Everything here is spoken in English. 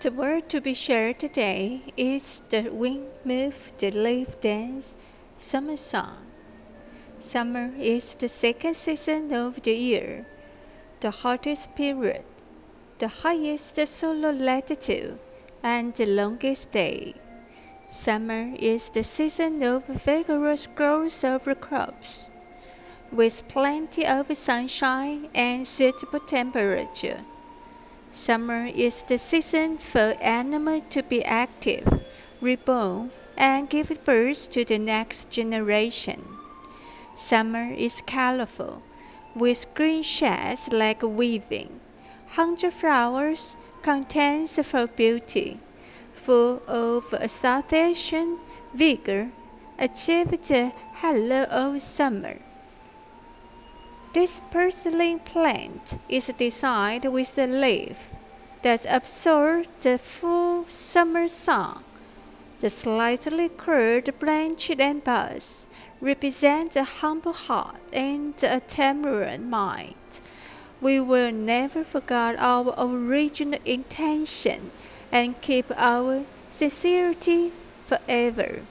The word to be shared today is the wind move the leaf dance summer song. Summer is the second season of the year, the hottest period, the highest solar latitude, and the longest day. Summer is the season of vigorous growth of crops, with plenty of sunshine and suitable temperature. Summer is the season for animals to be active, reborn, and give birth to the next generation. Summer is colorful, with green shades like weaving. Hundred flowers contains for beauty, full of association, vigor, achieve the hello of summer. This purslane plant is designed with a leaf that absorbs the full summer sun. The slightly curved branch and buds represent a humble heart and a temperate mind. We will never forget our original intention and keep our sincerity forever.